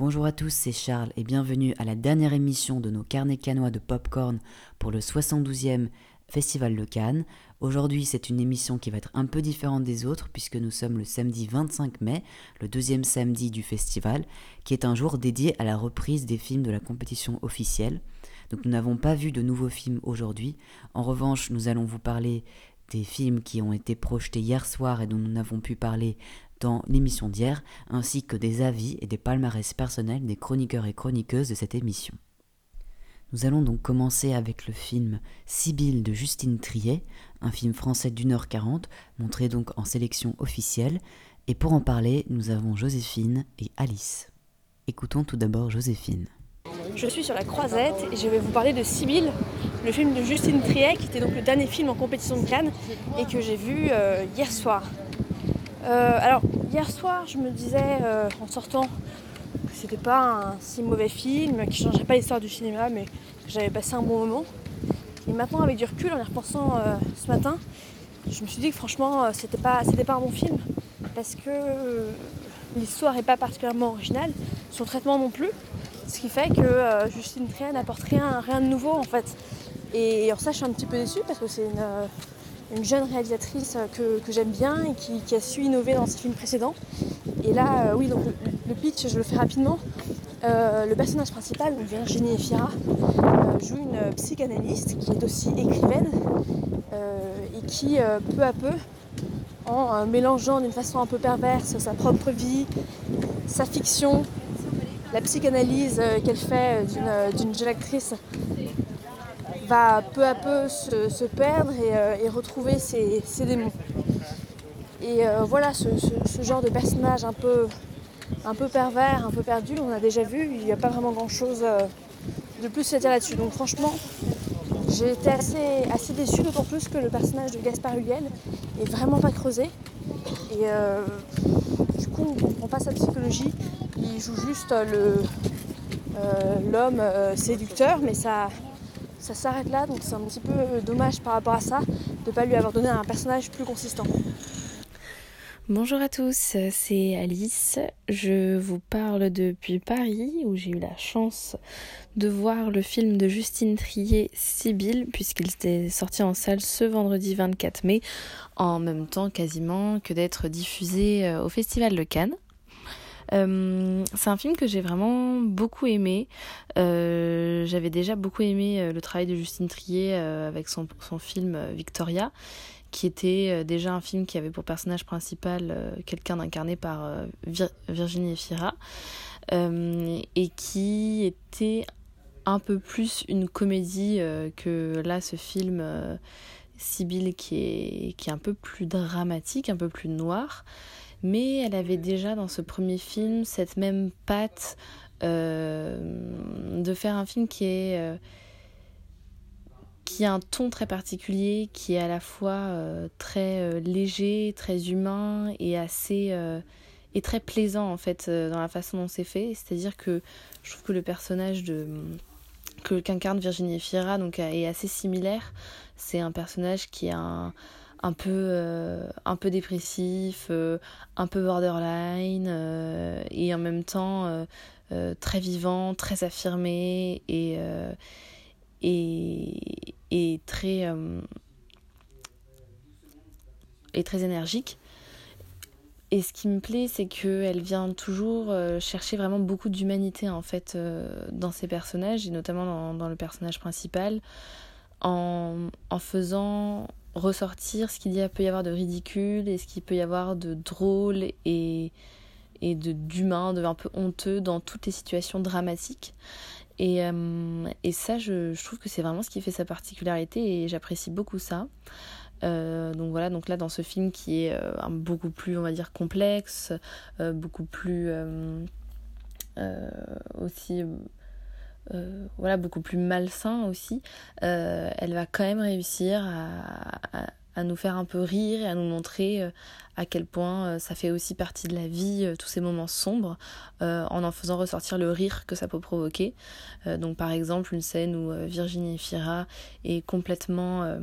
Bonjour à tous, c'est Charles et bienvenue à la dernière émission de nos carnets canois de popcorn pour le 72e Festival de Cannes. Aujourd'hui, c'est une émission qui va être un peu différente des autres puisque nous sommes le samedi 25 mai, le deuxième samedi du festival, qui est un jour dédié à la reprise des films de la compétition officielle. Donc nous n'avons pas vu de nouveaux films aujourd'hui. En revanche, nous allons vous parler des films qui ont été projetés hier soir et dont nous n'avons pu parler dans l'émission d'hier, ainsi que des avis et des palmarès personnels des chroniqueurs et chroniqueuses de cette émission. Nous allons donc commencer avec le film Sibylle de Justine Triet, un film français d'une heure quarante, montré donc en sélection officielle, et pour en parler, nous avons Joséphine et Alice. Écoutons tout d'abord Joséphine. Je suis sur la croisette et je vais vous parler de Sibylle, le film de Justine Triet, qui était donc le dernier film en compétition de Cannes et que j'ai vu euh, hier soir. Euh, alors, hier soir, je me disais euh, en sortant que c'était pas un si mauvais film, qui changerait pas l'histoire du cinéma, mais que j'avais passé un bon moment. Et maintenant, avec du recul, en y repensant ce matin, je me suis dit que franchement, c'était pas, c'était pas un bon film parce que l'histoire n'est pas particulièrement originale, son traitement non plus. Ce qui fait que euh, Justine Trier n'apporte rien, rien de nouveau en fait. Et en ça, je suis un petit peu déçue parce que c'est une, euh, jeune réalisatrice euh, que, j'aime bien et qui, a su innover dans ses films précédents. Et là, oui, donc le, pitch, je le fais rapidement. le personnage principal, Virginie Efira, joue une psychanalyste qui est aussi écrivaine et qui, peu à peu, en mélangeant d'une façon un peu perverse sa propre vie, sa fiction, la psychanalyse euh, qu'elle fait euh, d'une jeune actrice va peu à peu se, perdre et, euh, retrouver ses, démons. Et voilà, ce, genre de personnage un peu, un peu pervers, un peu perdu, on a déjà vu, il n'y a pas vraiment grand chose de plus à dire là-dessus. Donc franchement, j'ai été assez, assez déçue, d'autant plus que le personnage de Gaspard Huliel est vraiment pas creusé. Et du coup, on ne comprend pas sa psychologie il joue juste euh, l'homme euh, séducteur, mais ça, ça s'arrête là, donc c'est un petit peu dommage par rapport à ça de ne pas lui avoir donné un personnage plus consistant. Bonjour à tous, c'est Alice. Je vous parle depuis Paris où j'ai eu la chance de voir le film de Justine Trier, Sibylle, puisqu'il était sorti en salle ce vendredi 24 mai, en même temps quasiment que d'être diffusé euh, au Festival de Cannes. Euh, c'est un film que j'ai vraiment beaucoup aimé. Euh, j'avais déjà beaucoup aimé euh, le travail de Justine Trier avec son, film Victoria qui était déjà un film qui avait pour personnage principal quelqu'un incarné par Virginie Efira et qui était un peu plus une comédie que là ce film est, qui est un peu plus dramatique, un peu plus noir mais elle avait déjà dans ce premier film cette même patte euh, de faire un film qui est euh, qui a un ton très particulier, qui est à la fois euh, très léger, très humain et assez et très plaisant en fait dans la façon dont c'est fait. C'est-à-dire que je trouve que le personnage de que qu'incarne Virginie Fira donc est assez similaire. C'est un personnage qui a un un peu, euh, un peu dépressif, euh, un peu borderline, euh, et en même temps très vivant, très affirmé et, et, et, très, et très énergique. Et ce qui me plaît, c'est qu'elle vient toujours chercher vraiment beaucoup d'humanité en fait dans ses personnages, et notamment dans, dans le personnage principal, en, en faisant ressortir ce qu'il peut y avoir de ridicule et ce qu'il peut y avoir de drôle et, et de d'humain, de un peu honteux dans toutes les situations dramatiques. Et, euh, et ça, je, je, trouve que c'est vraiment ce qui fait sa particularité et j'apprécie beaucoup ça. Euh, donc voilà, donc là dans ce film qui est euh, beaucoup plus, on va dire, complexe, beaucoup plus aussi euh, voilà, beaucoup plus malsain aussi, euh, elle va quand même réussir à, à, nous faire un peu rire et à nous montrer euh, à quel point ça fait aussi partie de la vie, tous ces moments sombres, en en faisant ressortir le rire que ça peut provoquer. donc par exemple une scène où Virginie Fira est complètement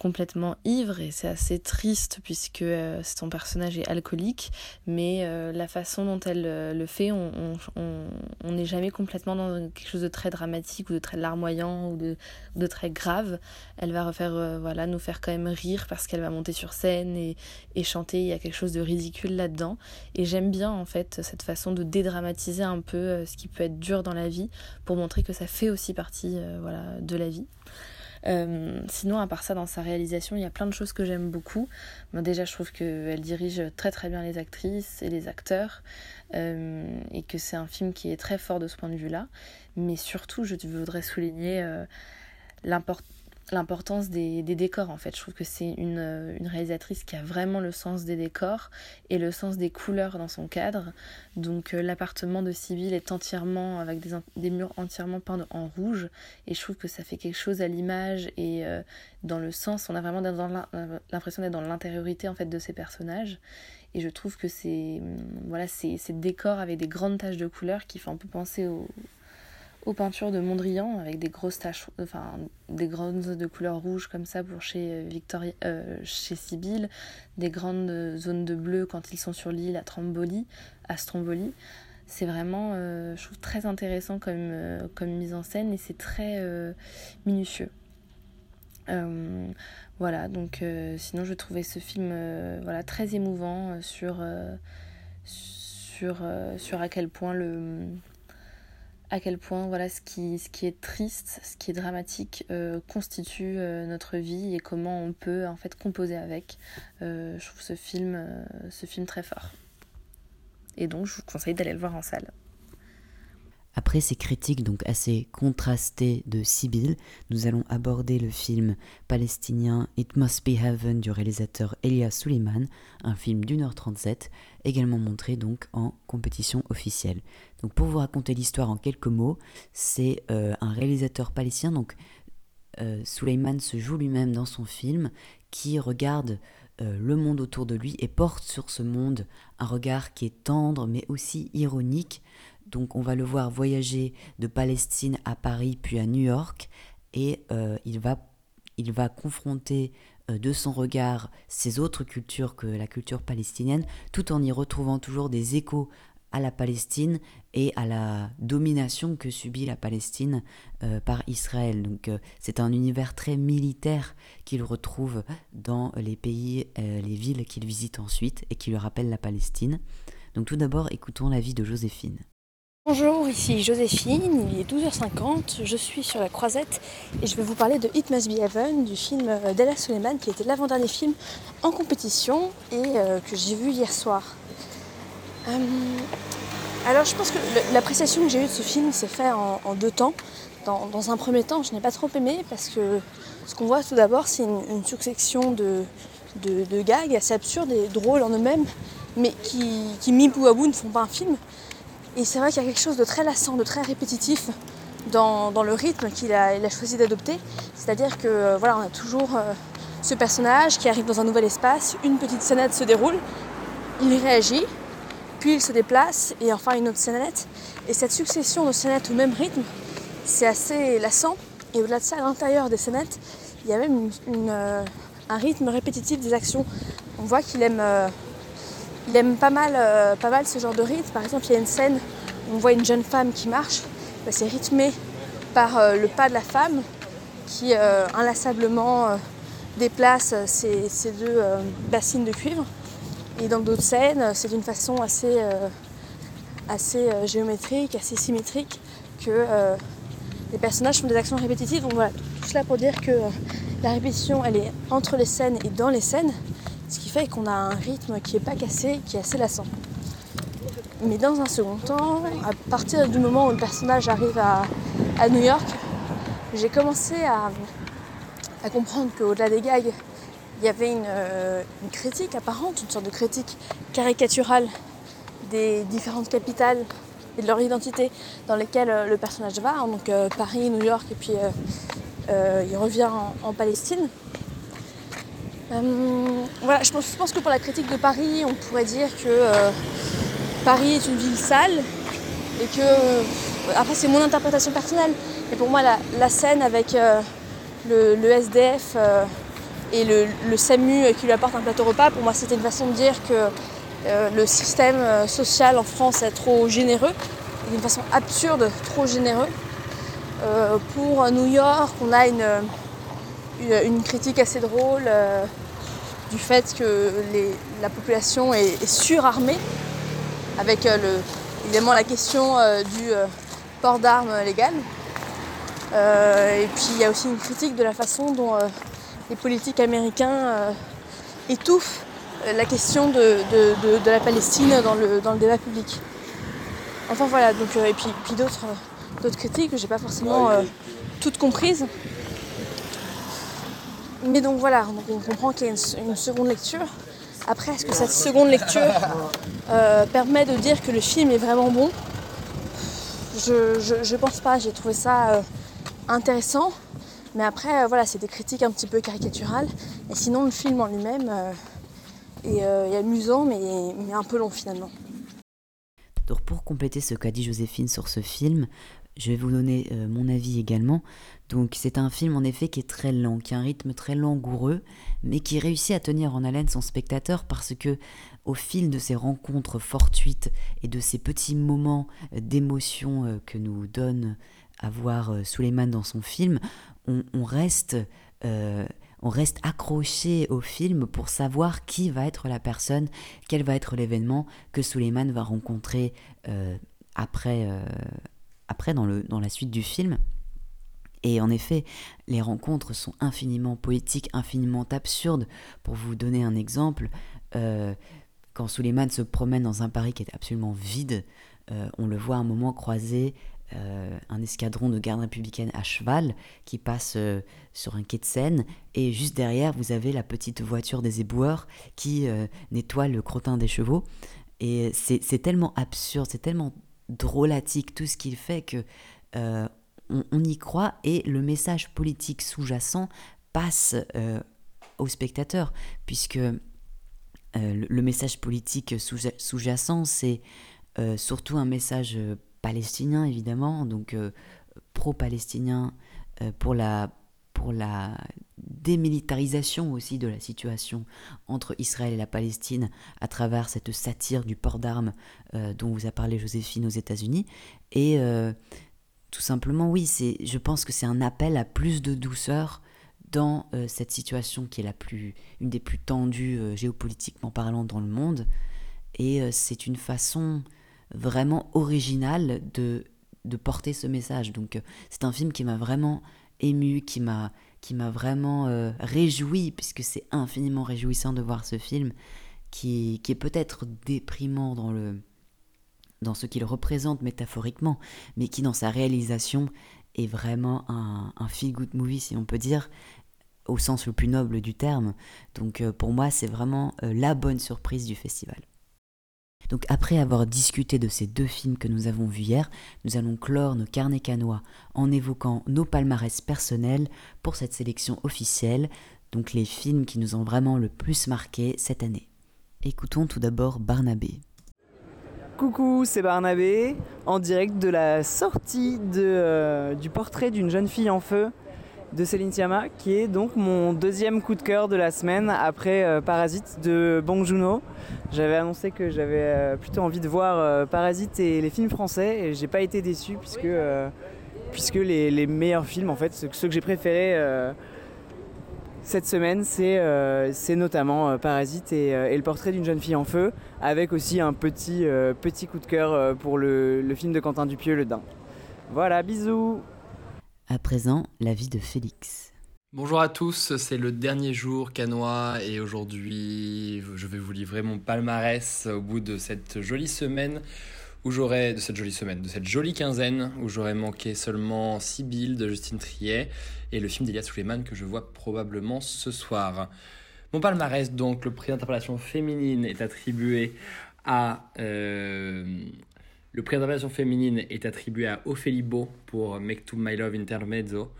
complètement ivre et c'est assez triste puisque son personnage est alcoolique, mais la façon dont elle le fait, on n'est jamais complètement dans quelque chose de très dramatique ou de très larmoyant ou de, de très grave. Elle va refaire, voilà, nous faire quand même rire parce qu'elle va monter sur scène et, et chanter. Il y a quelque chose de ridicule là-dedans. Et j'aime bien en fait cette façon de dédramatiser un peu ce qui peut être dur dans la vie pour montrer que ça fait aussi partie voilà, de la vie. Euh, sinon, à part ça, dans sa réalisation, il y a plein de choses que j'aime beaucoup. déjà, je trouve qu'elle dirige très très bien les actrices et les acteurs, euh, et que c'est un film qui est très fort de ce point de vue-là. Mais surtout, je voudrais souligner euh, l'importance l'importance des, décors en fait. Je trouve que c'est une, une, réalisatrice qui a vraiment le sens des décors et le sens des couleurs dans son cadre. Donc euh, l'appartement de Sibylle est entièrement avec des, murs entièrement peints en rouge et je trouve que ça fait quelque chose à l'image et euh, dans le sens, on a vraiment l'impression d'être dans l'intériorité en fait de ces personnages. Et je trouve que c'est voilà, ces décors avec des grandes taches de couleurs qui font un peu penser au, aux peintures de Mondrian avec des grosses taches, enfin des grandes zones de couleur rouge comme ça pour chez Victoria, euh, chez des grandes zones de bleu quand ils sont sur l'île à Tramboli, à Stromboli. C'est vraiment, euh, je trouve très intéressant comme, euh, comme mise en scène et c'est très minutieux. voilà, donc sinon je trouvais ce film voilà, très émouvant sur, sur, sur à quel point le, à quel point voilà ce qui, ce qui est triste, ce qui est dramatique euh, constitue euh, notre vie et comment on peut en fait composer avec. Euh, je trouve ce film, ce film très fort. Et donc je vous conseille d'aller le voir en salle. Après ces critiques donc assez contrastées de Sibyl, nous allons aborder le film palestinien It Must Be Heaven du réalisateur Elias Suleiman, un film d'une heure 37, également montré donc en compétition officielle. Donc pour vous raconter l'histoire en quelques mots, c'est euh, un réalisateur palestinien, donc euh, Suleiman se joue lui-même dans son film, qui regarde euh, le monde autour de lui et porte sur ce monde un regard qui est tendre mais aussi ironique donc on va le voir voyager de Palestine à Paris puis à New York et euh, il, va, il va confronter euh, de son regard ces autres cultures que la culture palestinienne tout en y retrouvant toujours des échos à la Palestine et à la domination que subit la Palestine euh, par Israël. Donc c'est un univers très militaire qu'il retrouve dans les pays, les villes qu'il visite ensuite et qui lui rappelle la Palestine. Donc tout d'abord écoutons la vie de Joséphine. Bonjour, ici Joséphine, il est 12h50, je suis sur la croisette et je vais vous parler de It Must Be Heaven du film d'Ella Suleiman qui était l'avant-dernier film en compétition et euh, que j'ai vu hier soir. Euh, alors je pense que l'appréciation que j'ai eue de ce film s'est faite en, deux temps. Dans, un premier temps, je n'ai pas trop aimé parce que ce qu'on voit tout d'abord, c'est une, succession de, de, gags assez absurdes et drôles en eux-mêmes, mais qui, qui mis bout à bout ne font pas un film. Et c'est vrai qu'il y a quelque chose de très lassant, de très répétitif dans, le rythme qu'il a, choisi d'adopter. C'est-à-dire que euh, voilà, on a toujours euh, ce personnage qui arrive dans un nouvel espace, une petite scénette se déroule, il réagit, puis il se déplace, et enfin une autre scénette. Et cette succession de scénettes au même rythme, c'est assez lassant. Et au-delà de ça, à l'intérieur des scénettes, il y a même euh, un rythme répétitif des actions. On voit qu'il aime il aime pas mal, euh, pas mal ce genre de rythme. Par exemple, il y a une scène où on voit une jeune femme qui marche. Bah, c'est rythmé par euh, le pas de la femme qui euh, inlassablement déplace ces, deux bassines de cuivre. Et dans d'autres scènes, c'est d'une façon assez, assez géométrique, assez symétrique que les personnages font des actions répétitives. Donc voilà, tout cela pour dire que la répétition, elle est entre les scènes et dans les scènes. Ce qui fait qu'on a un rythme qui n'est pas cassé, qui est assez lassant. Mais dans un second temps, à partir du moment où le personnage arrive à, New York, j'ai commencé à, comprendre qu'au-delà des gags, il y avait euh, une, critique apparente, une sorte de critique caricaturale des différentes capitales et de leur identité dans lesquelles euh, le personnage va, donc euh, Paris, New York et puis il revient en Palestine. Euh, voilà, je pense, que pour la critique de Paris, on pourrait dire que euh, Paris est une ville sale et que. Euh, après, c'est mon interprétation personnelle, mais pour moi, la, scène avec le, SDF et le, SAMU qui lui apporte un plateau repas, pour moi c'était une façon de dire que le système social en France est trop généreux, d'une façon absurde, trop généreux. pour New York, on a une, une, critique assez drôle du fait que la population est, surarmée, avec évidemment la question du port d'armes légal. et puis il y a aussi une critique de la façon dont les politiques américains euh, étouffent euh, la question de, la Palestine dans le, dans le, débat public. Enfin voilà, donc, euh, et puis, puis d'autres, d'autres critiques que j'ai pas forcément toutes comprises. Mais donc voilà, on comprend qu'il y a une, seconde lecture. Après, est-ce que cette seconde lecture permet de dire que le film est vraiment bon? Je, je, pense pas, j'ai trouvé ça intéressant. Mais après, euh, voilà, c'est des critiques un petit peu caricaturales. Et sinon, le film en lui-même euh, euh, est, amusant, mais, mais, un peu long finalement. Donc, pour compléter ce qu'a dit Joséphine sur ce film, je vais vous donner mon avis également. Donc, c'est un film en effet qui est très lent, qui a un rythme très langoureux, mais qui réussit à tenir en haleine son spectateur parce que, au fil de ces rencontres fortuites et de ces petits moments d'émotion que nous donne à voir Suleiman dans son film, on, reste, euh, on reste accroché au film pour savoir qui va être la personne, quel va être l'événement que Suleiman va rencontrer euh, après, euh, après dans, le, dans la suite du film. Et en effet, les rencontres sont infiniment poétiques, infiniment absurdes. Pour vous donner un exemple, quand Suleiman se promène dans un Paris qui est absolument vide, on le voit un moment croiser euh, un escadron de gardes républicaines à cheval qui passe euh, sur un quai de Seine et juste derrière vous avez la petite voiture des éboueurs qui euh, nettoie le crottin des chevaux et c'est tellement absurde, c'est tellement drôlatique tout ce qu'il fait que on, y croit et le message politique sous-jacent passe au spectateur puisque le, message politique sous-jacent c'est surtout un message palestinien évidemment, donc euh, pro-palestinien euh, pour la pour la démilitarisation aussi de la situation entre Israël et la Palestine à travers cette satire du port d'armes euh, dont vous a parlé Joséphine aux États-Unis. Et tout simplement, oui, c'est, je pense que c'est un appel à plus de douceur dans cette situation qui est la plus, une des plus tendues géopolitiquement parlant dans le monde. Et c'est une façon vraiment original de, de porter ce message. Donc euh, c'est un film qui m'a vraiment ému, qui m'a qui m'a vraiment euh, réjoui, puisque c'est infiniment réjouissant de voir ce film, qui, est peut-être déprimant dans, ce qu'il représente métaphoriquement, mais qui dans sa réalisation est vraiment un, un feel-good movie, si on peut dire, au sens le plus noble du terme. Donc euh, pour moi, c'est vraiment la bonne surprise du festival. Donc après avoir discuté de ces deux films que nous avons vus hier, nous allons clore nos carnets canois en évoquant nos palmarès personnels pour cette sélection officielle, donc les films qui nous ont vraiment le plus marqué cette année. Écoutons tout d'abord Barnabé. Coucou, c'est Barnabé, en direct de la sortie euh, du portrait d'une jeune fille en feu de Céline Sciamma, qui est donc mon deuxième coup de cœur de la semaine après euh, Parasite de Bong Joon-ho. J'avais annoncé que j'avais euh, plutôt envie de voir euh, Parasite et les films français et j'ai pas été déçu puisque, puisque les, meilleurs films, en fait, ceux, que j'ai préférés cette semaine, c'est notamment Parasite et, Le portrait d'une jeune fille en feu, avec aussi un petit, petit coup de cœur pour le, le film de Quentin Dupieux, Le Dain. Voilà, bisous à présent, la vie de Félix. Bonjour à tous, c'est le dernier jour canois et aujourd'hui je vais vous livrer mon palmarès au bout de cette jolie semaine où j'aurais de cette jolie semaine, de cette jolie quinzaine où j'aurais manqué seulement Sibyl de Justine Triet et le film d'Elias Suleiman que je vois probablement ce soir. Mon palmarès donc, le prix d'interpellation féminine est attribué à euh, le prix d'interprétation féminine est attribué à Ophélie Beau pour Make to My Love Intermezzo,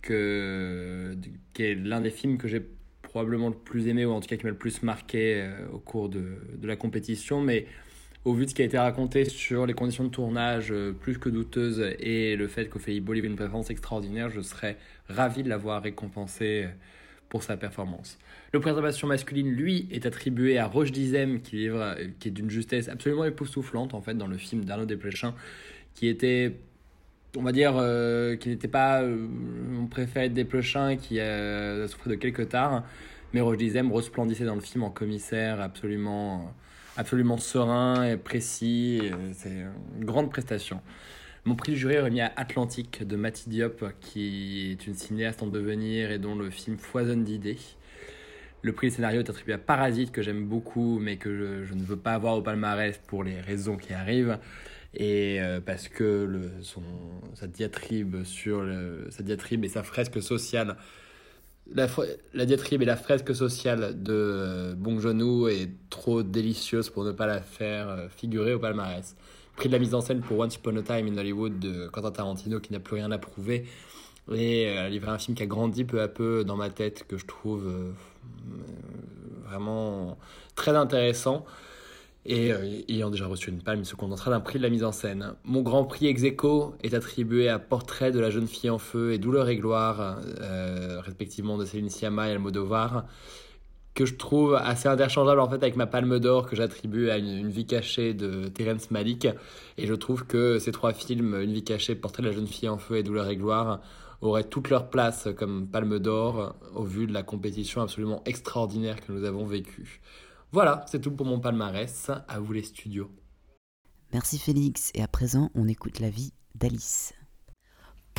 que, qui est l'un des films que j'ai probablement le plus aimé, ou en tout cas qui m'a le plus marqué euh, au cours de, de, la compétition. Mais au vu de ce qui a été raconté sur les conditions de tournage euh, plus que douteuses et le fait qu'Ophélie Beau livre une préférence extraordinaire, je serais ravi de l'avoir récompensé pour sa performance. Le préservation masculine, lui, est attribué à Roche Dizem, qui, qui est d'une justesse absolument époustouflante, en fait, dans le film d'Arnaud Desplechin, qui était, on va dire, euh, qui n'était pas euh, mon préféré de Desplechin, qui a souffert de quelques tares, mais Roche Dizem resplendissait dans le film en commissaire absolument, absolument serein et précis. C'est une grande prestation. Mon prix du jury est remis à Atlantique de Mati Diop, qui est une cinéaste en devenir et dont le film foisonne d'idées. Le prix du scénario est attribué à Parasite, que j'aime beaucoup, mais que je, ne veux pas avoir au palmarès pour les raisons qui arrivent. Et euh, parce que le, son, sa, diatribe sur sa diatribe et sa fresque sociale, la, diatribe et la fresque sociale de euh, Bong est trop délicieuse pour ne pas la faire euh, figurer au palmarès prix de la mise en scène pour Once Upon a Time in Hollywood de Quentin Tarantino qui n'a plus rien à prouver. Et euh, livré un film qui a grandi peu à peu dans ma tête que je trouve euh, vraiment très intéressant. Et euh, ayant déjà reçu une palme, il se contentera d'un prix de la mise en scène. Mon grand prix ex est attribué à Portrait de la jeune fille en feu et Douleur et gloire, respectivement de Céline Sciamma et Almodovar que je trouve assez interchangeable en fait avec ma palme d'or que j'attribue à une, vie cachée de Terence Malik. Et je trouve que ces trois films, Une vie cachée, Portrait de la jeune fille en feu et Douleur et gloire, auraient toute leur place comme palme d'or au vu de la compétition absolument extraordinaire que nous avons vécue. Voilà, c'est tout pour mon palmarès. À vous les studios. Merci Félix. Et à présent, on écoute la vie d'Alice.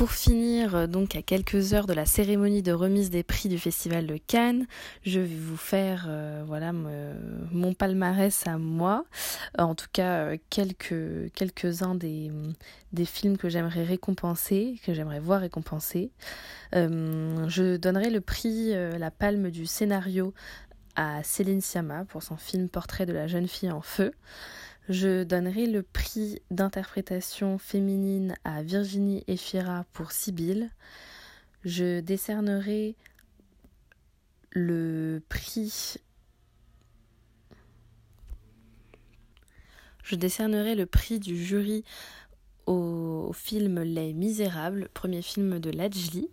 Pour finir, euh, donc à quelques heures de la cérémonie de remise des prix du Festival de Cannes, je vais vous faire euh, voilà mon palmarès à moi. Euh, en tout cas, quelques quelques-uns des, films que j'aimerais récompenser, que j'aimerais voir récompenser. je donnerai le prix La Palme du scénario à Céline Sciamma pour son film Portrait de la jeune fille en feu. Je donnerai le prix d'interprétation féminine à Virginie Efira pour Sibylle. Je décernerai le prix Je décernerai le prix du jury au, film Les Misérables, premier film de Lajli.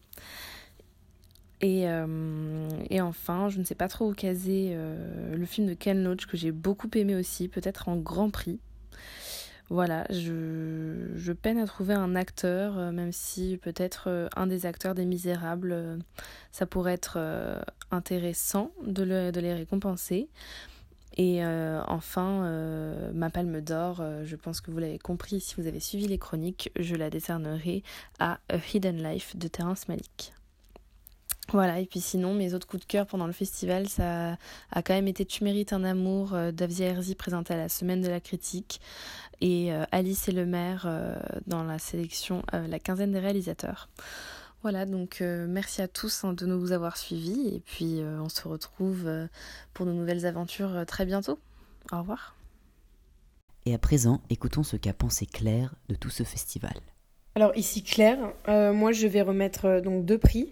Et, euh, et, enfin, je ne sais pas trop où caser euh, le film de Ken Loach que j'ai beaucoup aimé aussi, peut-être en Grand Prix. Voilà, je, peine à trouver un acteur, euh, même si peut-être un des acteurs des Misérables, ça pourrait être intéressant de, de les récompenser. Et enfin, ma palme d'or, je pense que vous l'avez compris si vous avez suivi les chroniques, je la décernerai à A Hidden Life de Terence Malick. Voilà, et puis sinon, mes autres coups de cœur pendant le festival, ça a quand même été Tu mérites un amour euh, d'Avia Herzi présenté à la Semaine de la critique et euh, Alice et le maire euh, dans la sélection La quinzaine des réalisateurs. Voilà, donc merci à tous hein, de nous avoir suivis et puis on se retrouve pour de nouvelles aventures très bientôt. Au revoir. Et à présent, écoutons ce qu'a pensé Claire de tout ce festival. Alors ici Claire, moi je vais remettre donc deux prix.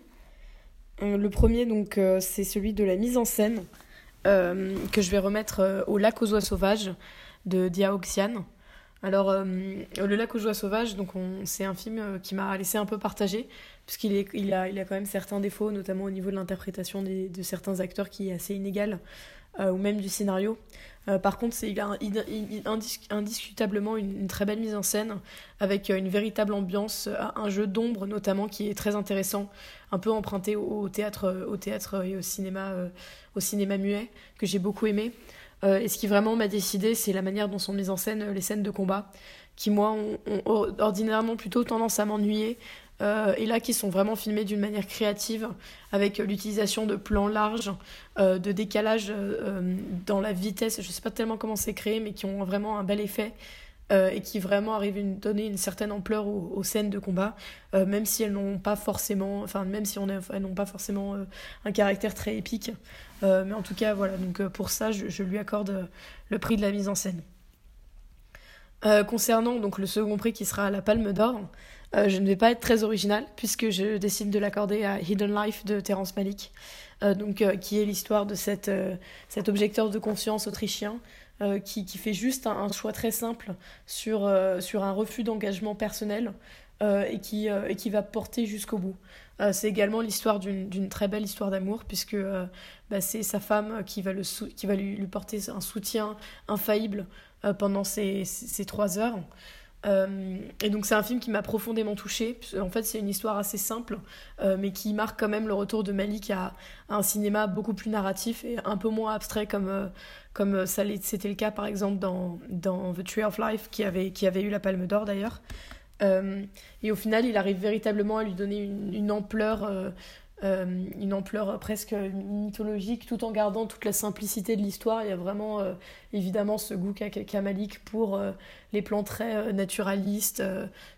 Euh, le premier, donc, euh, c'est celui de la mise en scène euh, que je vais remettre au lac aux oies sauvages de Diaoxian. Alors, Le lac aux oies sauvages, donc c'est un film qui m'a laissé un peu partagé, puisqu'il il a, il a quand même certains défauts, notamment au niveau de l'interprétation de certains acteurs qui est assez inégal, ou même du scénario. Euh, par contre, a indiscutablement une, très belle mise en scène, avec euh, une véritable ambiance, euh, un jeu d'ombre notamment qui est très intéressant, un peu emprunté au, théâtre, au théâtre et au cinéma, au cinéma muet, que j'ai beaucoup aimé. et ce qui vraiment m'a décidé, c'est la manière dont sont mises en scène les scènes de combat, qui moi ont ordinairement plutôt tendance à m'ennuyer, euh, et là qui sont vraiment filmés d'une manière créative avec l'utilisation de plans larges, euh, de décalage euh, dans la vitesse, je ne sais pas tellement comment c'est créé, mais qui ont vraiment un bel effet. et qui vraiment arrivent à donner une certaine ampleur aux, scènes de combat, même si elles n'ont pas forcément, enfin même si elles n'ont pas forcément un caractère très épique, mais en tout cas voilà. Donc pour ça, je, lui accorde le prix de la mise en scène. Concernant donc le second prix qui sera la Palme d'Or, euh, je ne vais pas être très original puisque je décide de l'accorder à Hidden Life de Terence Malick, euh, donc, euh, qui est l'histoire de cet objecteur de conscience autrichien qui, qui, fait juste un, choix très simple sur, sur un refus d'engagement personnel et, qui, et qui va porter jusqu'au bout. c'est également l'histoire d'une très belle histoire d'amour, puisque bah, c'est sa femme qui va, le qui va lui, porter un soutien infaillible pendant ces, ces, trois heures. Euh, et donc c'est un film qui m'a profondément touchée. En fait c'est une histoire assez simple, euh, mais qui marque quand même le retour de Malik à, un cinéma beaucoup plus narratif et un peu moins abstrait comme, euh, comme ça c'était le cas par exemple dans, dans The Tree of Life qui avait, qui avait eu la Palme d'Or d'ailleurs. et au final il arrive véritablement à lui donner une ampleur euh, une ampleur presque mythologique tout en gardant toute la simplicité de l'histoire. Il y a vraiment euh, évidemment ce goût qu'a Malik pour euh, les plans très naturalistes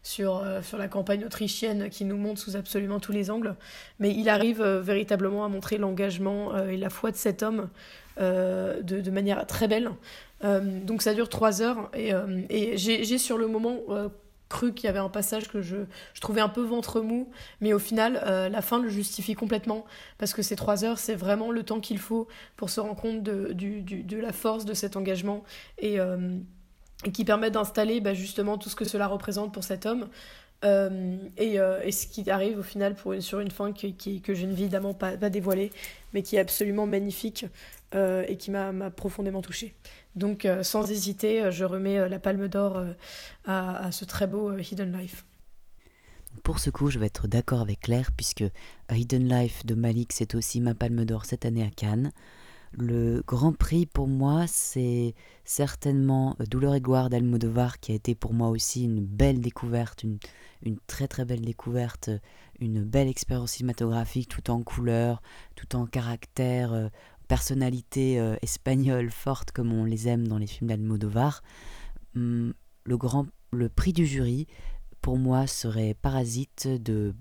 sur, sur la campagne autrichienne qui nous montre sous absolument tous les angles. Mais il arrive véritablement à montrer l'engagement et la foi de cet homme de, de, manière très belle. donc ça dure trois heures et, et j'ai sur le moment cru qu'il y avait un passage que je, je, trouvais un peu ventre mou, mais au final, euh, la fin le justifie complètement, parce que ces trois heures, c'est vraiment le temps qu'il faut pour se rendre compte de, du, du, de la force de cet engagement et, euh, qui permet d'installer bah, justement tout ce que cela représente pour cet homme. Euh, et, et, ce qui arrive au final pour sur une fin qui, qui, que je n'ai évidemment pas, pas dévoilée, mais qui est absolument magnifique et qui m'a profondément touchée. Donc euh, sans hésiter, euh, je remets euh, la palme d'or à, ce très beau Hidden Life. Pour ce coup, je vais être d'accord avec Claire, puisque Hidden Life de Malik, c'est aussi ma palme d'or cette année à Cannes. Le grand prix pour moi, c'est certainement Douleur et gloire d'Almodovar, qui a été pour moi aussi une belle découverte, une, très très belle découverte, une belle expérience cinématographique, tout en couleur, tout en caractère, personnalité euh, espagnole forte comme on les aime dans les films d'Almodovar, hum, le, le prix du jury, pour moi, serait Parasite de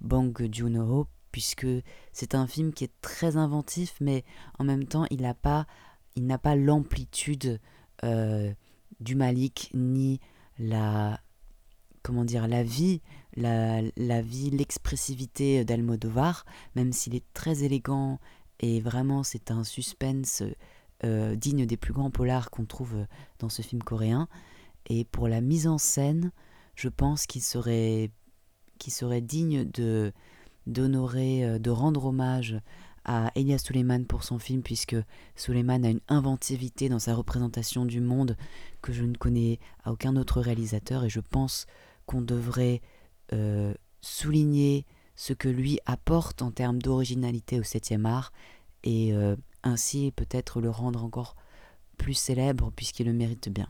Bong Joon-ho, puisque c'est un film qui est très inventif, mais en même temps, il n'a pas, il n'a pas l'amplitude euh, du Malik, ni la, comment dire, la vie, la, la vie, l'expressivité d'Almodovar, même s'il est très élégant et vraiment, c'est un suspense euh, digne des plus grands polars qu'on trouve euh, dans ce film coréen. Et pour la mise en scène, je pense qu'il serait, serait digne de d'honorer, euh, de rendre hommage à Elias Suleiman pour son film, puisque Suleiman a une inventivité dans sa représentation du monde que je ne connais à aucun autre réalisateur, et je pense qu'on devrait souligner ce que lui apporte en termes d'originalité au 7e art et euh, ainsi peut-être le rendre encore plus célèbre puisqu'il le mérite bien.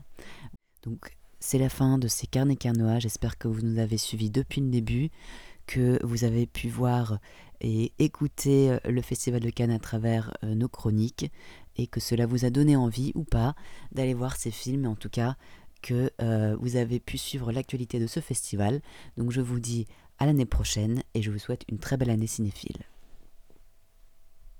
Donc c'est la fin de ces carnets carnois, j'espère que vous nous avez suivis depuis le début, que vous avez pu voir et écouter euh, le Festival de Cannes à travers euh, nos chroniques et que cela vous a donné envie ou pas d'aller voir ces films, en tout cas que vous avez pu suivre l'actualité de ce festival. Donc je vous dis à l'année prochaine et je vous souhaite une très belle année cinéphile.